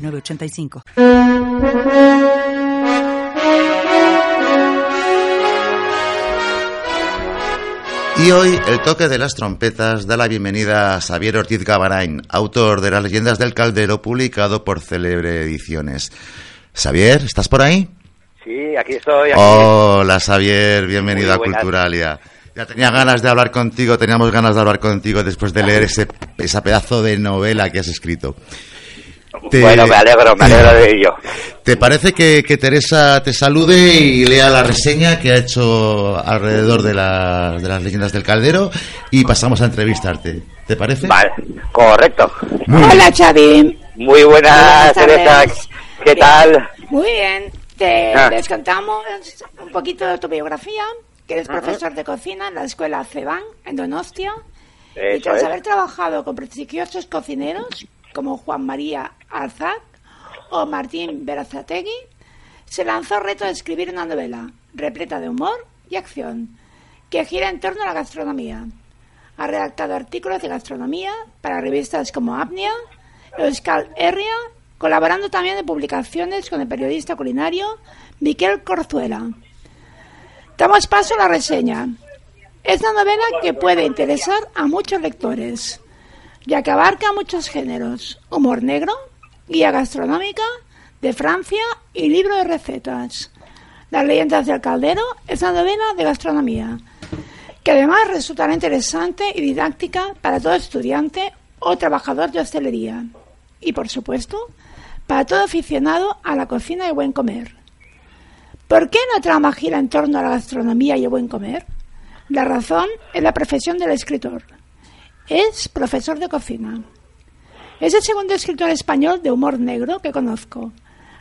985. Y hoy el toque de las trompetas da la bienvenida a Xavier Ortiz Gabarain, autor de las leyendas del caldero, publicado por Celebre Ediciones. Xavier, ¿estás por ahí? Sí, aquí estoy. Hola Xavier, bienvenido a Culturalia. Ya tenía ganas de hablar contigo, teníamos ganas de hablar contigo después de leer ese, esa pedazo de novela que has escrito. Bueno, me alegro, me alegro de ello. ¿Te parece que, Teresa te salude y lea la reseña que ha hecho alrededor de, de las leyendas del caldero y pasamos a entrevistarte? ¿Te parece? Vale, correcto. Hola, Xavi. Muy buenas, Teresa. ¿Qué tal? Muy bien. Te ah. les contamos un poquito de tu biografía, que eres profesor de cocina en la escuela CEBAN, en Donostia. y tras haber trabajado con prestigiosos cocineros como Juan María Arzac o Martín Berazategui, se lanzó el reto de escribir una novela repleta de humor y acción que gira en torno a la gastronomía. Ha redactado artículos de gastronomía para revistas como Apnia, Euskal Herria, colaborando también en publicaciones con el periodista culinario Miquel Corzuela. Damos paso a la reseña. Es una novela que puede interesar a muchos lectores ya que abarca muchos géneros, humor negro, guía gastronómica de Francia y libro de recetas. Las leyendas del caldero es una novela de gastronomía, que además resultará interesante y didáctica para todo estudiante o trabajador de hostelería. Y por supuesto, para todo aficionado a la cocina y buen comer. ¿Por qué no trama gira en torno a la gastronomía y el buen comer? La razón es la profesión del escritor es profesor de cocina. Es el segundo escritor español de humor negro que conozco.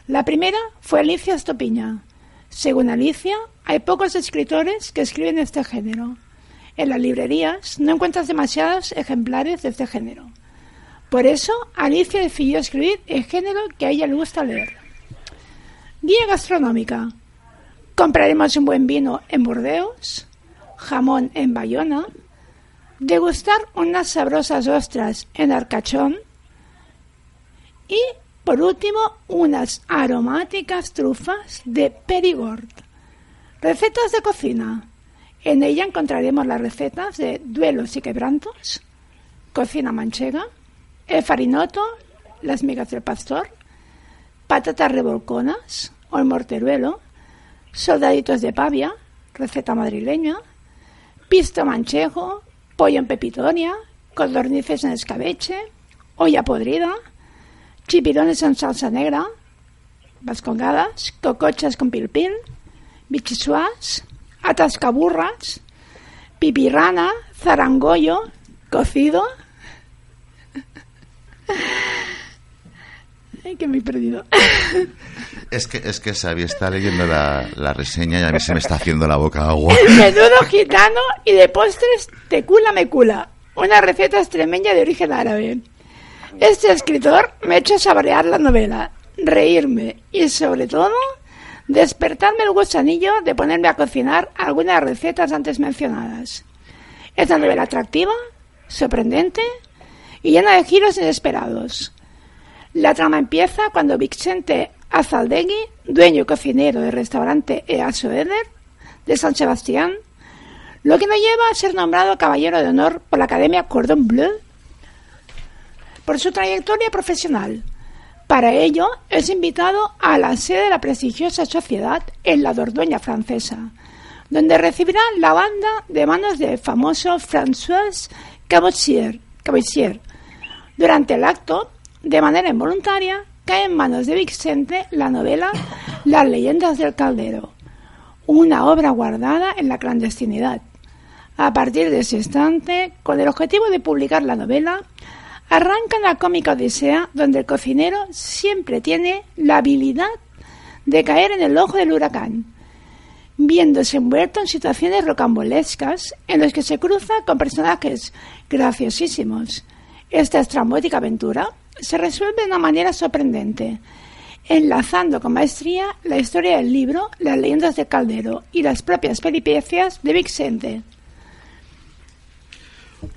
La primera fue Alicia Estopiña. Según Alicia, hay pocos escritores que escriben este género. En las librerías no encuentras demasiados ejemplares de este género. Por eso, Alicia decidió escribir el género que a ella le gusta leer. Guía gastronómica. Compraremos un buen vino en Burdeos, jamón en Bayona, degustar unas sabrosas ostras en Arcachón y, por último, unas aromáticas trufas de Perigord. Recetas de cocina. En ella encontraremos las recetas de duelos y quebrantos, cocina manchega, el farinoto, las migas del pastor, patatas revolconas o el morteruelo, soldaditos de pavia, receta madrileña, pisto manchego, pollo en pepitonia, codornices en escabeche, olla podrida, chipirones en salsa negra, vascongadas, cocochas con pilpil, bichisuas, atascaburras, pipirrana, zarangollo, cocido. Ay, que me he perdido. Es que, es que Xavi está leyendo la, reseña y a mí se me está haciendo la boca agua. Menudo gitano y de postres te cula me cula. Una receta extremeña de origen árabe. Este escritor me ha hecho saborear la novela, reírme y sobre todo despertarme el gusanillo de ponerme a cocinar algunas recetas antes mencionadas. Es una novela atractiva, sorprendente y llena de giros inesperados. La trama empieza cuando Vicente Azaldegui, dueño y cocinero del restaurante Easo Eder de San Sebastián, lo que nos lleva a ser nombrado caballero de honor por la Academia Cordon Bleu por su trayectoria profesional. Para ello, es invitado a la sede de la prestigiosa sociedad en la Dordoña francesa, donde recibirá la banda de manos del famoso François Cabossier. Durante el acto, de manera involuntaria, cae en manos de Vicente la novela Las leyendas del caldero, una obra guardada en la clandestinidad. A partir de ese instante, con el objetivo de publicar la novela, Arranca en la cómica Odisea, donde el cocinero siempre tiene la habilidad de caer en el ojo del huracán, viéndose envuelto en situaciones rocambolescas en las que se cruza con personajes graciosísimos. Esta estrambótica aventura se resuelve de una manera sorprendente, enlazando con maestría la historia del libro, las leyendas de Caldero y las propias peripecias de Vicente.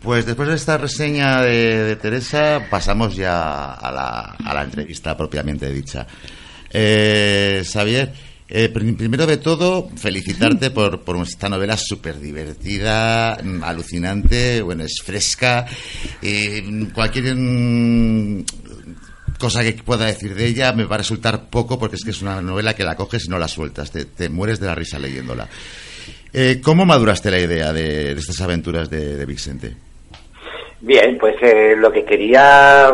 Pues después de esta reseña de, Teresa, pasamos ya a la, a la entrevista propiamente dicha. Eh, eh, primero de todo, felicitarte por, por esta novela súper divertida, mm, alucinante, bueno, es fresca. Eh, cualquier mm, cosa que pueda decir de ella me va a resultar poco porque es que es una novela que la coges y no la sueltas, te, mueres de la risa leyéndola. Eh, ¿Cómo maduraste la idea de, estas aventuras de, Vicente? Bien, pues eh, lo que quería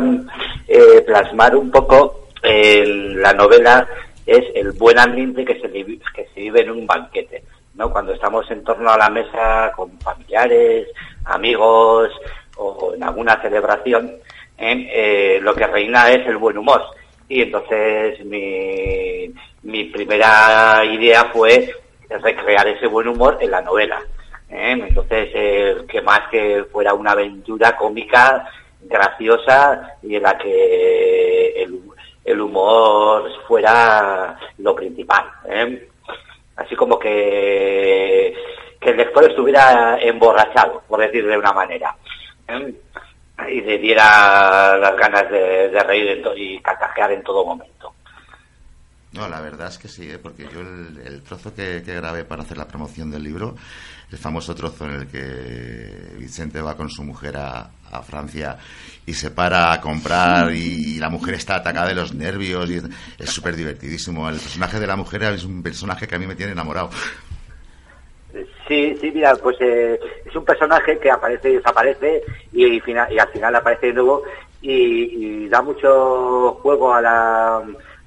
eh, plasmar un poco en la novela es el buen ambiente que se, que se vive en un banquete, ¿no? Cuando estamos en torno a la mesa con familiares, amigos o en alguna celebración, eh, lo que reina es el buen humor. Y entonces mi, mi primera idea fue recrear ese buen humor en la novela. ¿eh? Entonces, eh, que más que fuera una aventura cómica, graciosa y en la que el, el humor fuera lo principal. ¿eh? Así como que, que el lector estuviera emborrachado, por decir de una manera. ¿eh? y le diera las ganas de, reír y carcajear en todo momento. No, la verdad es que sí, ¿eh? porque yo el, trozo que, grabé para hacer la promoción del libro, el famoso trozo en el que Vicente va con su mujer a, Francia y se para a comprar y, la mujer está atacada de los nervios y es súper divertidísimo. El personaje de la mujer es un personaje que a mí me tiene enamorado. Sí, sí, mira, pues eh, es un personaje que aparece y desaparece y, y, al final aparece de nuevo y, da mucho juego a la,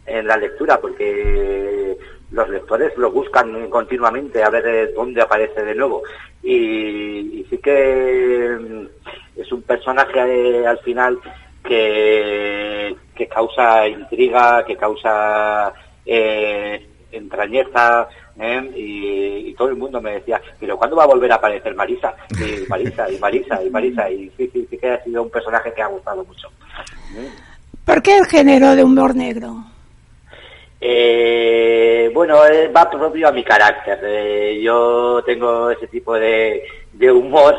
en la lectura porque los lectores lo buscan continuamente a ver dónde aparece de nuevo y, sí que mm, es un personaje eh, al final que, que causa intriga, que causa eh, entrañeza, ¿eh? y, todo el mundo me decía, pero ¿cuándo va a volver a aparecer Marisa? Y Marisa, y Marisa, y Marisa, y sí, sí, sí que ha sido un personaje que ha gustado mucho. ¿Por qué el género de humor negro? Eh, bueno, eh, va propio a mi carácter. yo tengo ese tipo de, humor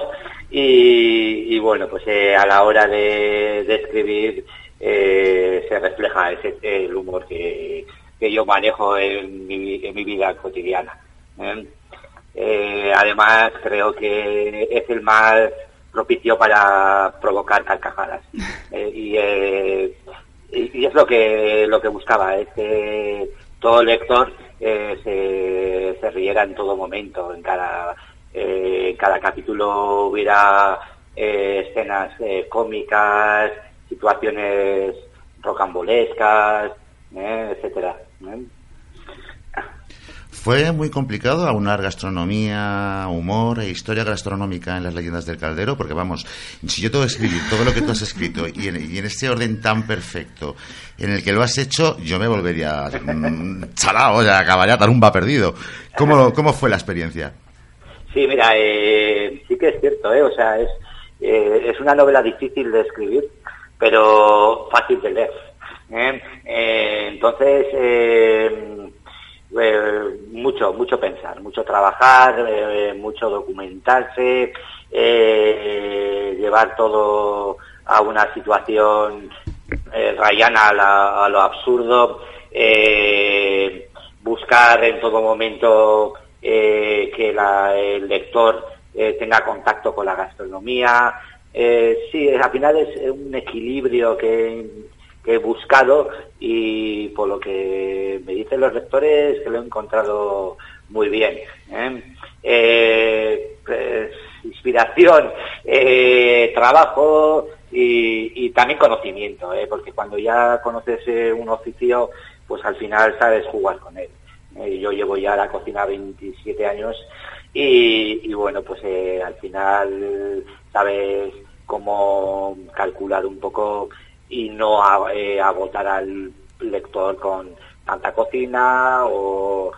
y, bueno, pues a la hora de, escribir se refleja ese, el humor que, yo manejo en mi, en mi vida cotidiana. ¿eh? Eh, además, creo que es el más propicio para provocar carcajadas. Eh, y, es lo que, lo que buscaba, es que todo lector se, se, riera en todo momento, en cada, en cada capítulo hubiera escenas cómicas, situaciones rocambolescas, etcétera. ¿Fue muy complicado aunar gastronomía, humor e historia gastronómica en las leyendas del caldero? Porque vamos, si yo tengo que escribir todo lo que tú has escrito y en, y este orden tan perfecto en el que lo has hecho, yo me volvería mm, chalao, ya acabaría va perdido. ¿Cómo, ¿Cómo fue la experiencia? Sí, mira, eh, sí que es cierto, ¿eh? o sea, es, eh, es una novela difícil de escribir, pero fácil de leer. ¿eh? Eh, entonces, eh, mucho, mucho pensar, mucho trabajar, mucho documentarse, llevar todo a una situación rayana a, lo absurdo, buscar en todo momento que el lector tenga contacto con la gastronomía. sí, al final es un equilibrio que que he buscado y por lo que me dicen los lectores que lo he encontrado muy bien. ¿eh? Eh, pues, inspiración, eh, trabajo y, también conocimiento, porque cuando ya conoces un oficio, pues al final sabes jugar con él. yo llevo ya la cocina 27 años y, y bueno, pues al final sabes cómo calcular un poco y no eh, agotar al lector con tanta cocina o,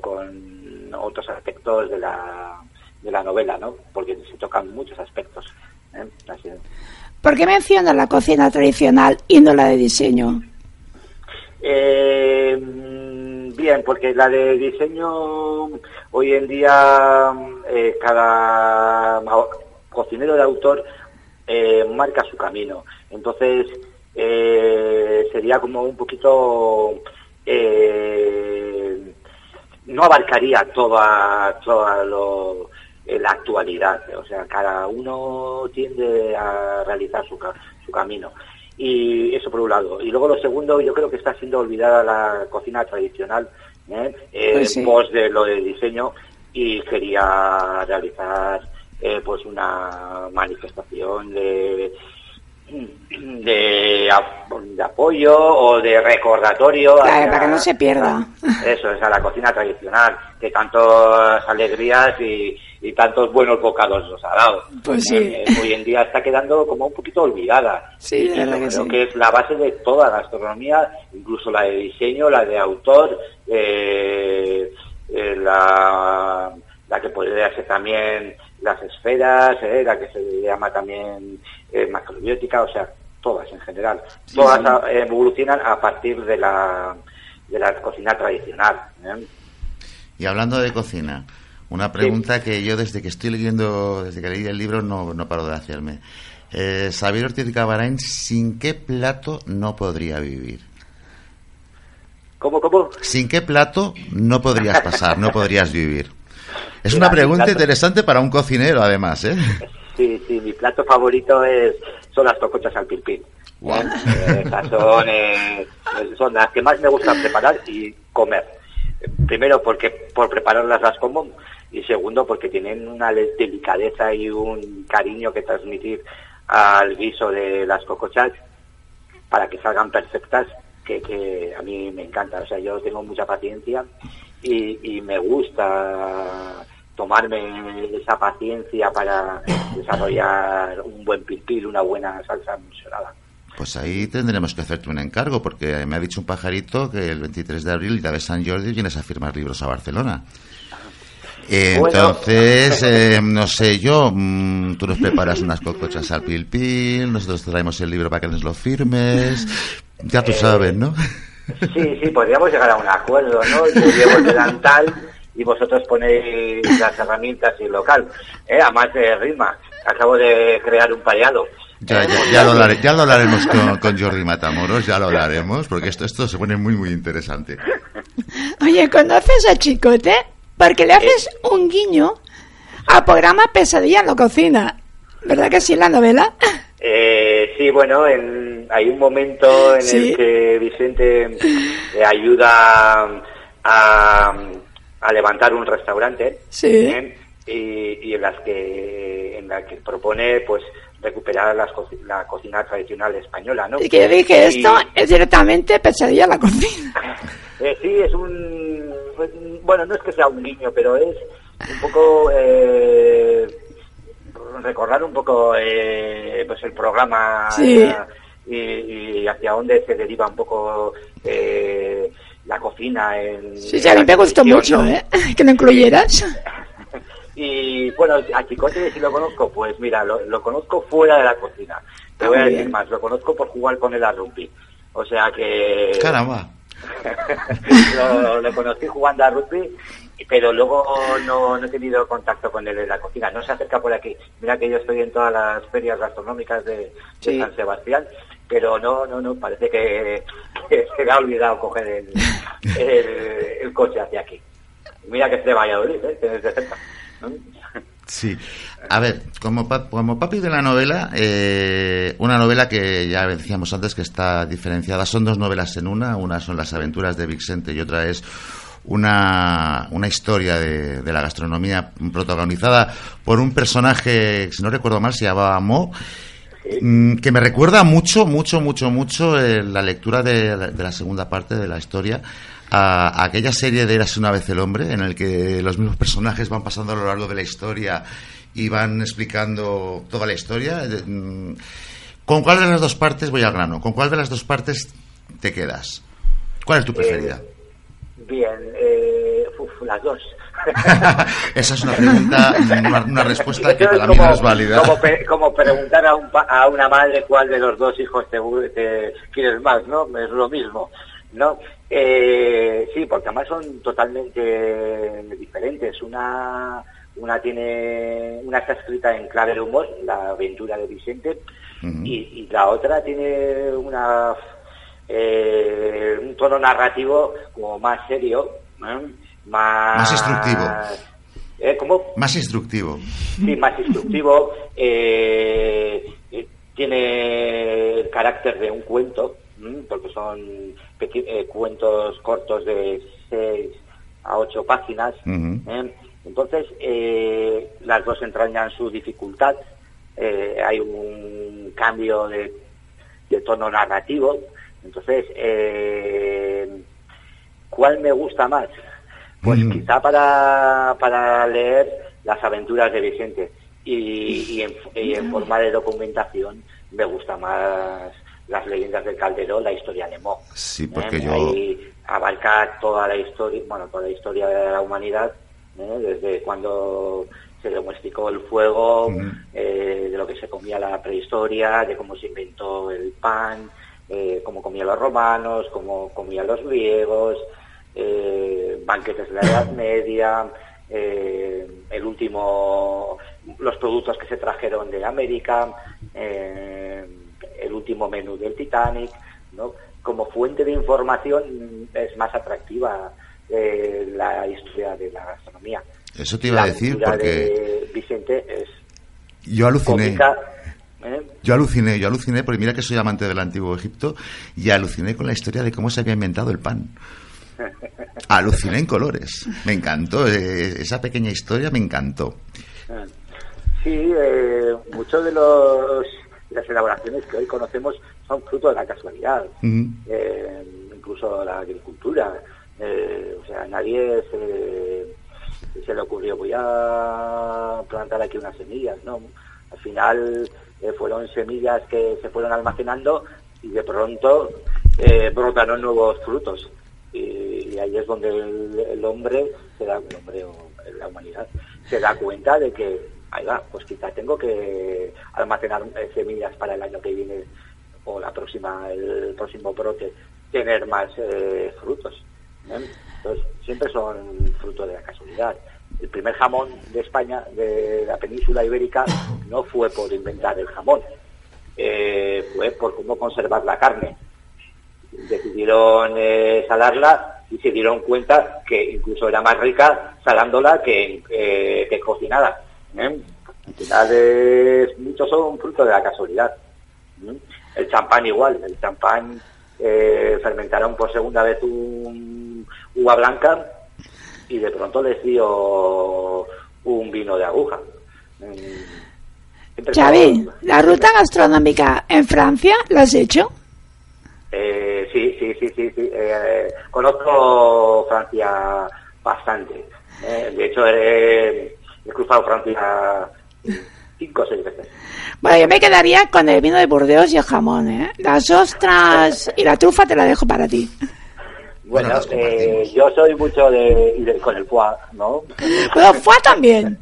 con otros aspectos de la, de la novela, ¿no? Porque se tocan muchos aspectos. ¿eh? ¿Por qué menciona la cocina tradicional y no la de diseño? Eh, bien, porque la de diseño hoy en día eh, cada cocinero de autor eh, marca su camino. Entonces sería como un poquito no abarcaría toda toda lo, la actualidad. O sea, cada uno tiende a realizar su, su camino. Y eso por un lado. Y luego lo segundo, yo creo que está siendo olvidada la cocina tradicional, ¿eh? pues pos de lo de diseño, y quería realizar eh, pues una manifestación de de, apoyo o de recordatorio. para que no se pierda. Eso, es a la cocina tradicional, que tantas alegrías y, tantos buenos bocados nos ha dado. Pues sí. Eh, hoy en día está quedando como un poquito olvidada. Sí, creo que, es la base de toda la gastronomía, incluso la de diseño, la de autor, eh, eh, la, la que podría ser también las esferas, la que se llama también eh, macrobiótica, o sea, todas en general. todas evolucionan a partir de la, de la cocina tradicional. ¿eh? Y hablando de cocina, una pregunta que yo desde que estoy leyendo, desde que leí el libro, no, no paro de hacerme. Eh, Xavier Ortiz Cabarain, ¿sin qué plato no podría vivir? ¿Cómo, cómo? ¿Sin qué plato no podrías pasar, no podrías vivir? Es una pregunta interesante para un cocinero, además, ¿eh? Sí, sí, mi plato favorito es son las tocochas al pilpil. Eh, son, eh, son las que más me gusta preparar y comer. Primero porque por prepararlas las como y segundo porque tienen una delicadeza y un cariño que transmitir al guiso de las cocochas para que salgan perfectas que, que a mí me encanta. O sea, yo tengo mucha paciencia y, me gusta tomarme esa paciencia para desarrollar un buen pilpil, una buena salsa emulsionada. Pues ahí tendremos que hacerte un encargo, porque me ha dicho un pajarito que el 23 de abril, día de San Jordi, vienes a firmar libros a Barcelona. Entonces, eh, no sé yo, mm, tú nos preparas unas cocochas al pilpil, nosotros traemos el libro para que nos lo firmes, ya tú sabes, ¿no? Sí, sí, podríamos llegar a un acuerdo, ¿no? Yo llevo el delantal y vosotros ponéis las herramientas y el local. ¿eh? Además de Rima, acabo de crear un payado. Ya, ya, ya, lo, ya lo hablaremos con, con, Jordi Matamoros, ya lo hablaremos, porque esto, esto se pone muy, muy interesante. Oye, ¿conoces a Chicote? Porque le haces un guiño al programa Pesadilla en la cocina. ¿Verdad que sí en la novela? Eh, sí, bueno, hay un momento en el que Vicente le ayuda a, a levantar un restaurante ¿eh? y, en las que en la que propone pues recuperar la cocina tradicional española ¿no? y que dije esto es directamente pesadilla la cocina eh, sí es un bueno no es que sea un guiño pero es un poco eh, recordar un poco eh, pues el programa y, y, hacia dónde se deriva un poco eh, la cocina. En, sí, sí, a mí me gustó mucho, ¿eh? Que lo incluyeras. y bueno, a Chicote si lo conozco, pues mira, lo, conozco fuera de la cocina. Te voy a decir más, lo conozco por jugar con él a rugby. O sea que... Caramba. lo, conocí jugando a rugby, pero luego no, no, he tenido contacto con él en la cocina. No se acerca por aquí. Mira que yo estoy en todas las ferias gastronómicas de, San Sebastián pero no, no, no, parece que, se le ha olvidado coger el, el, coche hacia aquí. Mira que es de Valladolid, ¿eh? que es de cerca. Sí. A ver, como, como papi de la novela, eh, una novela que ya decíamos antes que está diferenciada, son dos novelas en una, una son las aventuras de Vicente y otra es una, una historia de, de la gastronomía protagonizada por un personaje, si no recuerdo mal, se llamaba Mo, Mm, que me recuerda mucho, mucho, mucho, mucho eh, la lectura de, la segunda parte de la historia a, aquella serie de Eras una vez el hombre, en el que los mismos personajes van pasando a lo largo de la historia y van explicando toda la historia. Mm, ¿Con cuál de las dos partes voy al grano? ¿Con cuál de las dos partes te quedas? ¿Cuál es tu preferida? Eh, bien, eh, las dos. Esa es una pregunta, una, respuesta que para mí no es válida. Como, preguntar a, un, a, una madre cuál de los dos hijos te, te, quieres más, ¿no? Es lo mismo, ¿no? Eh, sí, porque además son totalmente diferentes. Una, una tiene, una está escrita en clave de humor, la aventura de Vicente, y, la otra tiene una eh, un tono narrativo como más serio, ¿eh? Más, instructivo. ¿Eh? ¿Cómo? Más instructivo. Sí, más instructivo. Eh, tiene el carácter de un cuento, porque son cuentos cortos de 6 a 8 páginas. Entonces, las dos entrañan su dificultad. hay un cambio de, de tono narrativo. Entonces, ¿cuál me gusta más? Pues quizá para, para leer las aventuras de Vicente y, en, forma de documentación me gusta más las leyendas del Calderón, la historia de Mo. Sí, porque ¿Eh? yo... Ahí abarca toda la historia, bueno, toda la historia de la humanidad, ¿eh? desde cuando se domesticó el fuego, eh, de lo que se comía la prehistoria, de cómo se inventó el pan, cómo comían los romanos, cómo comían los griegos, eh, banquetes de la Edad Media, eh, el último, los productos que se trajeron de América, eh, último menú del Titanic, ¿no? Como fuente de información es más atractiva la historia de la gastronomía. Eso te iba a decir porque Vicente es yo aluciné. Yo aluciné, yo aluciné, porque mira que soy amante del antiguo Egipto, y aluciné con la historia de cómo se había inventado el pan. Aluciné en colores. Me encantó. Eh, esa pequeña historia me encantó. Sí, eh, muchos de los las elaboraciones que hoy conocemos son fruto de la casualidad. Eh, incluso la agricultura. o sea, nadie se, se, le ocurrió voy a plantar aquí unas semillas, ¿no? Al final fueron semillas que se fueron almacenando y de pronto brotaron nuevos frutos y, ahí es donde el, hombre se da, el hombre o la humanidad se da cuenta de que, ahí va, pues quizá tengo que almacenar semillas para el año que viene o la próxima, el próximo brote, tener más eh, frutos. ¿eh? Entonces, siempre son fruto de la casualidad. El primer jamón de España, de la península ibérica, no fue por inventar el jamón, eh, fue por cómo conservar la carne decidieron eh, salarla y se dieron cuenta que incluso era más rica salándola que, eh, que cocinada. ¿Eh? Al final muchos son fruto de la casualidad. El champán igual, el champán fermentaron por segunda vez un uva blanca y de pronto les dio un vino de aguja. Xavi, ¿la ruta gastronómica en Francia la has hecho? Eh, sí, sí, sí, sí, sí. Eh, conozco Francia bastante. Eh, de hecho, he, cruzado Francia cinco o seis veces. Bueno, yo me quedaría con el vino de Burdeos y el jamón, ¿eh? Las ostras y la trufa te la dejo para ti. Bueno, yo soy mucho de, con el foie, ¿no? Con el foie también,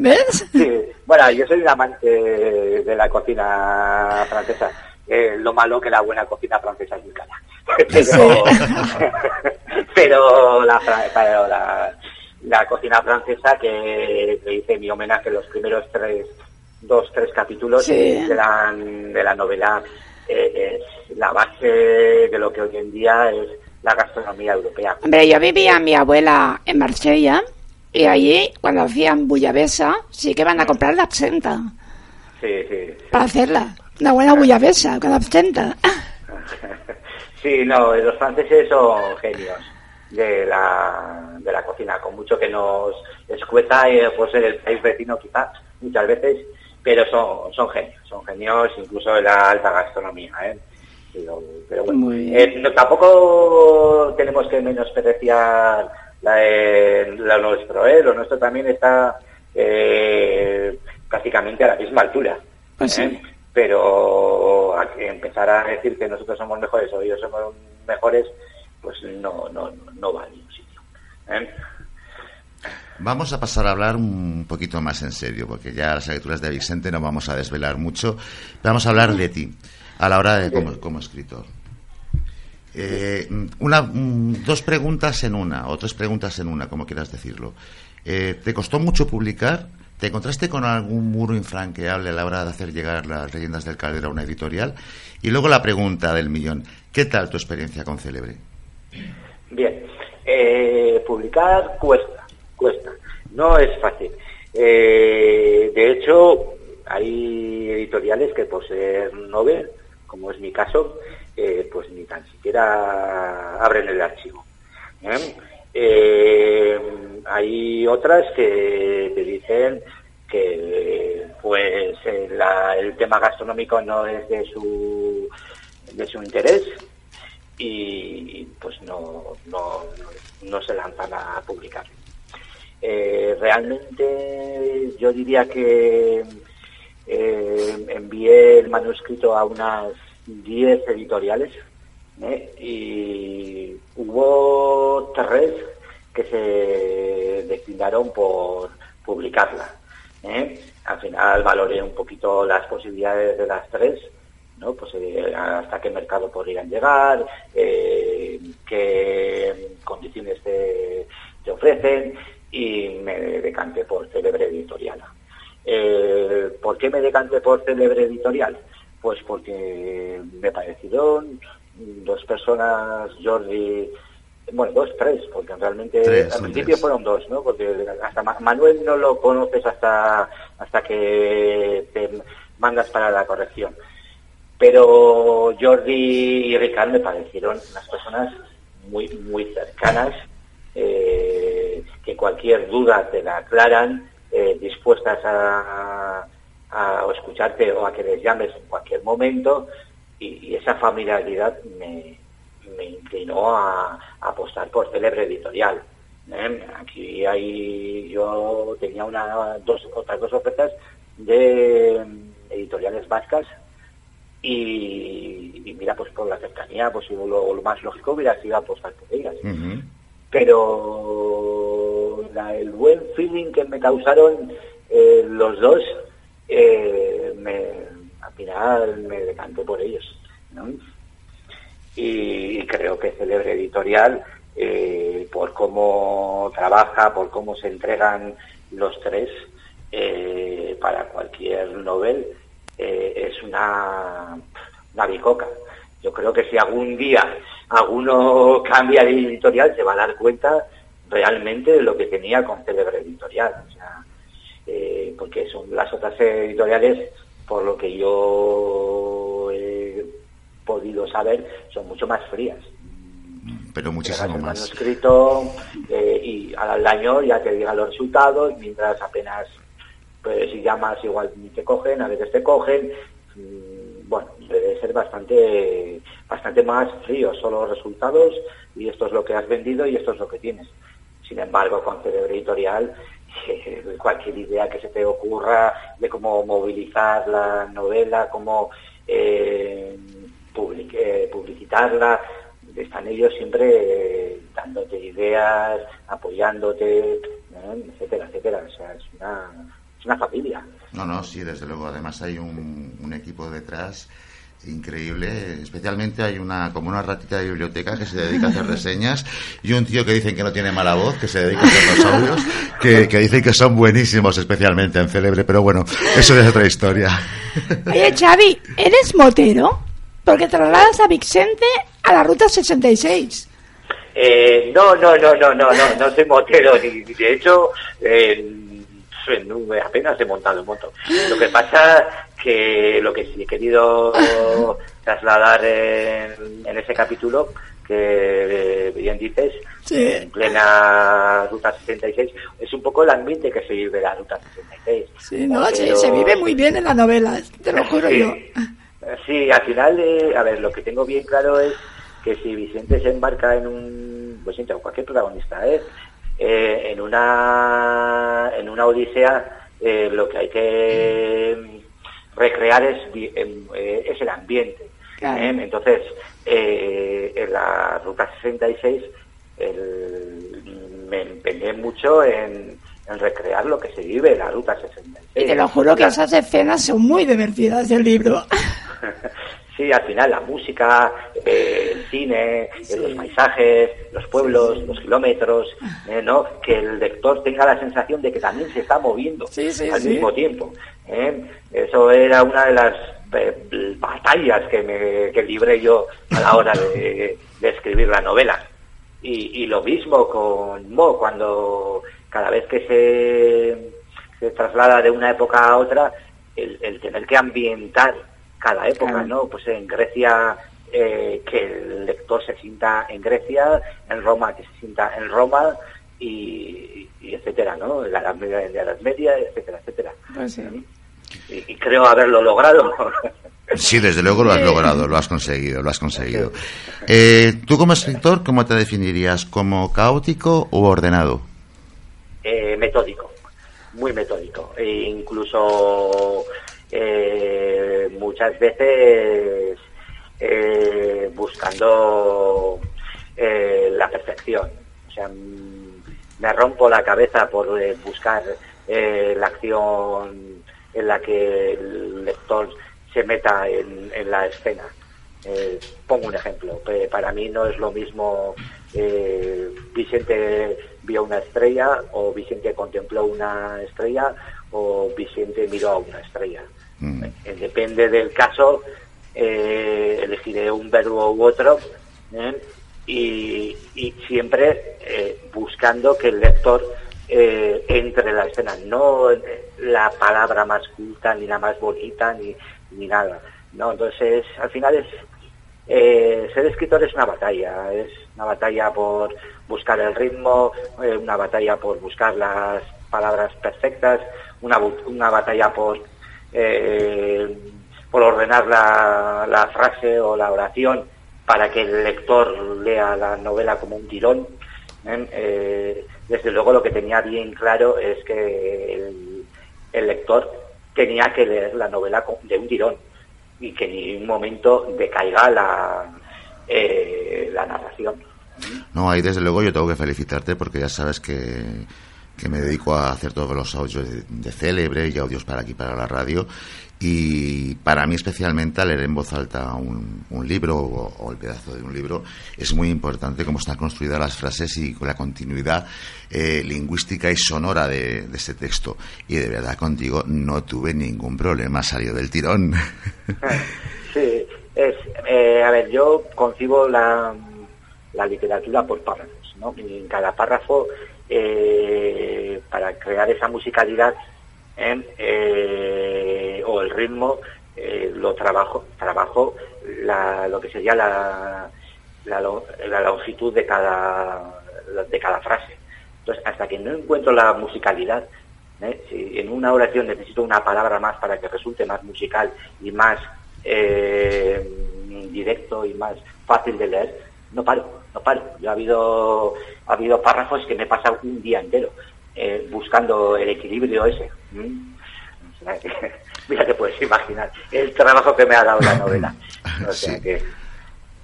¿ves? Sí, bueno, yo soy un amante de la cocina francesa. Eh, lo malo que la buena cocina francesa es muy cara. pero, la, la, cocina francesa que le hice mi homenaje en los primeros tres, dos, tres capítulos de, la, de la novela eh, es la base de lo que hoy en día es la gastronomía europea. Hombre, yo vivía mi abuela en Marsella y allí cuando hacían bullabesa sí que van a comprar la absenta. Sí, sí, Para hacerla. Una buena bullabesa con absenta. Sí, no, los franceses son genios de la, de la cocina, con mucho que nos escueta, eh, por ser el país vecino quizás, muchas veces, pero son, son genios, son genios incluso de la alta gastronomía, ¿eh? Pero, bueno, eh, tampoco tenemos que menospreciar la, la nuestro, ¿eh? Lo nuestro también está eh, prácticamente a la misma altura. Pues ¿eh? Pero empezar a decir que nosotros somos mejores o ellos somos mejores, pues no, no, no va a ningún sitio. ¿eh? Vamos a pasar a hablar un poquito más en serio, porque ya las lecturas de Vicente no vamos a desvelar mucho. Vamos a hablar de ti, a la hora de como, como escritor. Eh, una, dos preguntas en una, o tres preguntas en una, como quieras decirlo. Eh, ¿Te costó mucho publicar? ¿Te encontraste con algún muro infranqueable a la hora de hacer llegar las leyendas del Caldera a una editorial? Y luego la pregunta del millón. ¿Qué tal tu experiencia con Célebre? Bien. Eh, publicar cuesta, cuesta. No es fácil. Eh, de hecho, hay editoriales que por ser novel, como es mi caso, eh, pues ni tan siquiera abren el archivo. Hay otras que te dicen que pues el tema gastronómico no es de su de su interés y pues no, no, no se lanzan a publicar. Eh, realmente yo diría que eh, envié el manuscrito a unas 10 editoriales ¿eh? y hubo tres que se declinaron por publicarla. Al final valoré un poquito las posibilidades de las tres, ¿no? pues eh, hasta qué mercado podrían llegar, qué condiciones te, te, ofrecen y me decanté por Célebre Editorial. ¿Por qué me decanté por Célebre Editorial? Pues porque me parecieron dos personas, Jordi, bueno, dos, tres, porque realmente al principio fueron dos, ¿no? Porque hasta Manuel no lo conoces hasta, hasta que te mandas para la corrección. Pero Jordi y Ricardo me parecieron unas personas muy, muy cercanas, eh, que cualquier duda te la aclaran, eh, dispuestas a, a escucharte o a que les llames en cualquier momento y, esa familiaridad me, inclinó a, apostar por célebre editorial. ¿eh? Aquí hay, yo tenía una, dos, otras dos ofertas de editoriales vascas y, mira, pues por la cercanía, pues lo, más lógico hubiera sido apostar por ellas. Pero el buen feeling que me causaron eh, los dos eh, me, al final me decanto por ellos. Y, creo que Celebre Editorial, eh, por cómo trabaja, por cómo se entregan los tres para cualquier novel, es una, una bicoca. Yo creo que si algún día alguno cambia de editorial se va a dar cuenta realmente de lo que tenía con Celebre Editorial. O sea, eh, porque son las otras editoriales, por lo que yo he podido saber, son mucho más frías. Pero muchísimo más. manuscrito eh, y al año ya te digan los resultados, mientras apenas, pues si llamas igual te cogen, a veces te cogen. Mm, bueno, debe ser bastante, bastante más frío, solo resultados y esto es lo que has vendido y esto es lo que tienes. Sin embargo, con Cerebro Editorial cualquier idea que se te ocurra de cómo movilizar la novela, cómo eh, eh publicitarla, están ellos siempre eh, dándote ideas, apoyándote, etcétera, etcétera. O sea, es una, es una familia. No, no, sí, desde luego. Además hay un, un equipo detrás increíble. Especialmente hay una como una ratita de biblioteca que se dedica a hacer reseñas y un tío que dicen que no tiene mala voz, que se dedica a hacer los audios, que, que dicen que son buenísimos, especialmente en Célebre. Pero bueno, eso es otra historia. Oye, Xavi, ¿eres motero? Porque trasladas a Vicente a la ruta 66. Eh, no, no, no, no, no, no, no soy motero. Ni, de hecho, eh, apenas he montado un moto. Lo que pasa que lo que sí he querido trasladar en, ese capítulo, que bien dices, en plena Ruta 66, es un poco el ambiente que se vive la Ruta 66. Sí, no, se vive muy bien en la novela, te lo juro yo. Sí, al final, eh, a ver, lo que tengo bien claro es que si Vicente se embarca en un, o cualquier protagonista, ¿eh? Eh en una en una odisea, eh, lo que hay que recrear es, em, es el ambiente. Entonces, en la Ruta 66 me empeñé mucho en, recrear lo que se vive en la Ruta 66. Y te lo juro que esas escenas son muy divertidas del libro. Sí, al final la música, eh, el cine, eh, los paisajes, los pueblos, los kilómetros, eh, ¿no? Que el lector tenga la sensación de que también se está moviendo al mismo tiempo. Eso era una de las batallas que, me, que libré yo a la hora de, escribir la novela. Y, lo mismo con Mo, cuando cada vez que se, se traslada de una época a otra, el, el tener que ambientar cada época, ¿no? Pues en Grecia eh, que el lector se sienta en Grecia, en Roma que se sienta en Roma y, etcétera, ¿no? En la Edad Media, la Edad Media etcétera, etcétera. Pues y, creo haberlo logrado. Sí, desde luego lo has logrado, lo has conseguido, lo has conseguido. Eh, Tú como escritor, ¿cómo te definirías? ¿Como caótico o ordenado? Eh, metódico, muy metódico. E incluso eh, muchas veces eh, buscando eh, la perfección. O sea, mm, me rompo la cabeza por buscar la acción en la que el lector se meta en, la escena. pongo un ejemplo. Para mí no es lo mismo Vicente vio una estrella o Vicente contempló una estrella o Vicente miró a una estrella. Mm. Eh, depende del caso, eh, elegiré un verbo u otro ¿eh? y, siempre buscando que el lector entre en la escena, no la palabra más culta, ni la más bonita, ni, ni nada. ¿no? Entonces, al final es ser escritor es una batalla, es una batalla por buscar el ritmo, una batalla por buscar las palabras perfectas, una, una batalla por eh, por ordenar la, frase o la oración para que el lector lea la novela como un tirón. ¿eh? Eh, desde luego lo que tenía bien claro es que el, lector tenía que leer la novela de un tirón y que ni un momento decaiga la, la narración. No, ahí desde luego yo tengo que felicitarte porque ya sabes que que me dedico a hacer todos los audios de, célebre y audios para aquí, para la radio. Y para mí especialmente al leer en voz alta un, libro o, el pedazo de un libro es muy importante cómo están construidas las frases y con la continuidad eh, lingüística y sonora de, ese texto. Y de verdad contigo no tuve ningún problema, salió del tirón. Sí, es, eh, a ver, yo concibo la, la literatura por párrafos, ¿no? Y en cada párrafo eh, para crear esa musicalidad eh, o el ritmo eh, lo trabajo trabajo lo que sería la, la, longitud de cada de cada frase. Entonces hasta que no encuentro la musicalidad si en una oración necesito una palabra más para que resulte más musical y más directo y más fácil de leer no paro no paro. Yo ha habido, ha habido párrafos que me he pasado un día entero eh, buscando el equilibrio ese. ¿Mm? mira, te puedes imaginar el trabajo que me ha dado la novela.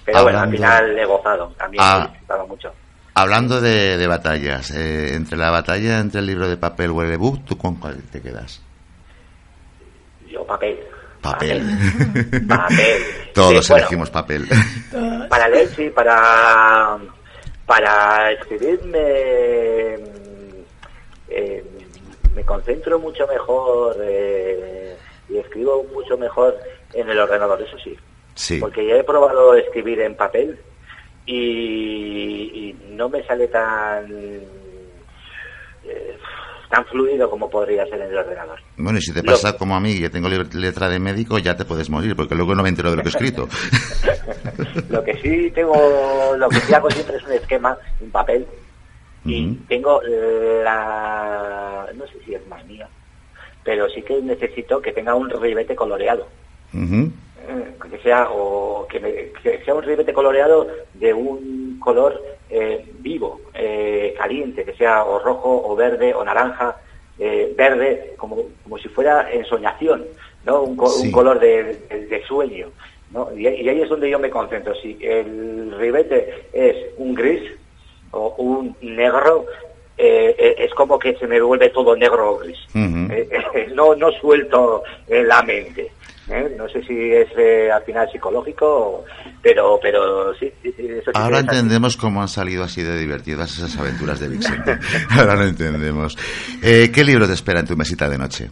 pero bueno, al final he gozado, también ah. he disfrutado mucho. Hablando de, batallas, eh, entre la batalla entre el libro de papel o el ebook, ¿tú con cuál te quedas? Yo papel. Papel. Papel. Todos elegimos papel. Para leer, sí, para, para escribir me, eh, me concentro mucho mejor eh, y escribo mucho mejor en el ordenador, eso sí. Sí. Porque ya he probado escribir en papel y, no me sale tan... Eh, tan fluido como podría ser en el ordenador. Bueno, y si te pasa como a mí, que tengo letra de médico, ya te puedes morir, porque luego no me entero de lo que he escrito. lo que sí tengo, lo que sí hago siempre es un esquema, un papel, y tengo la, no sé si es más mía, pero sí que necesito que tenga un ribete coloreado. Eh, que sea o que, sea un ribete coloreado de un color eh, vivo, eh, caliente, que sea o rojo o verde o naranja, verde, como, como si fuera ensoñación, ¿no? Un, color de, sueño. ¿no? Y, y, ahí es donde yo me concentro. Si el ribete es un gris o un negro, es como que se me vuelve todo negro o gris. no, no suelto la mente. ¿eh? No sé si es eh, al final psicológico, pero, pero sí. Ahora entendemos cómo han salido así de divertidas esas aventuras de Vicente. ahora lo entendemos. Eh, ¿Qué libro te espera en tu mesita de noche?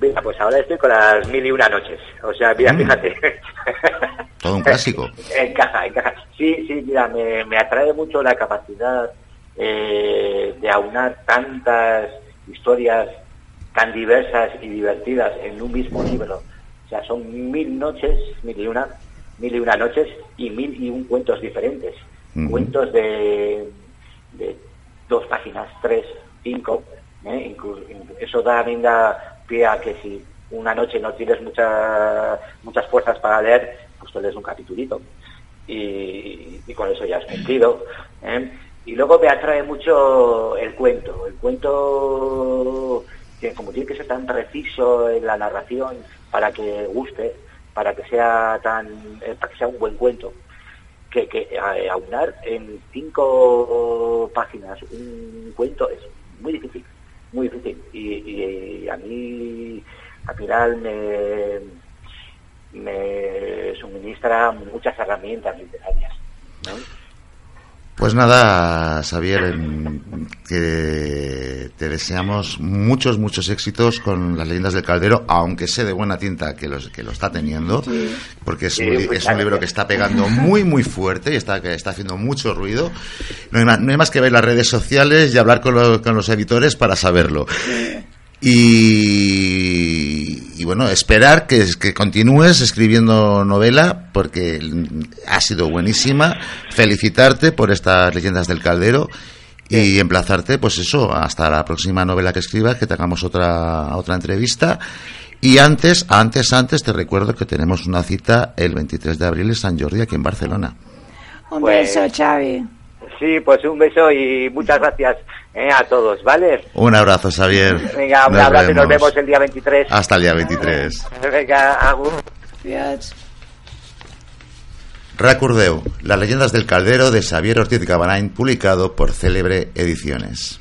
Mira, pues ahora estoy con las mil y una noches. O sea, mira, mm. fíjate. Todo un clásico. encaja, encaja. Sí, sí, mira, me, me atrae mucho la capacidad de aunar tantas historias tan diversas y divertidas en un mismo libro. O sea, son mil noches, mil y una, mil y una noches y mil y un cuentos diferentes. Cuentos de, de, dos páginas, tres, cinco. ¿eh? eso da, da pie a que si una noche no tienes mucha, muchas fuerzas para leer, pues te lees un capitulito. Y, y con eso ya has cumplido. ¿eh? Y luego me atrae mucho el cuento. El cuento que como tiene que ser tan preciso en la narración para que guste, para que sea tan, eh, para que sea un buen cuento, que, que eh, aunar en cinco páginas un cuento es muy difícil, muy difícil. Y, a mí al final me, me suministra muchas herramientas literarias. Pues nada, Xavier, que te deseamos muchos, muchos éxitos con las leyendas del caldero, aunque sé de buena tinta que, los, que lo está teniendo, porque es, un, es un libro que está pegando muy, muy fuerte y está, que está haciendo mucho ruido. No hay, más, que ver las redes sociales y hablar con, con los editores para saberlo. Y, bueno, esperar que, que, continúes escribiendo novela porque ha sido buenísima. Felicitarte por estas leyendas del caldero y emplazarte, pues eso, hasta la próxima novela que escribas, que tengamos otra, otra entrevista. Y antes, antes, antes, te recuerdo que tenemos una cita el 23 de abril en San Jordi, aquí en Barcelona. Un beso, Xavi. Sí, pues un beso y muchas gracias eh, a todos, ¿vale? Un abrazo, Xavier. Venga, un abrazo y nos vemos el día 23. Hasta el día 23. Venga, agur. Recordeu, Las leyendas del caldero de Xavier Ortiz Gabarain, publicado por Célebre Ediciones.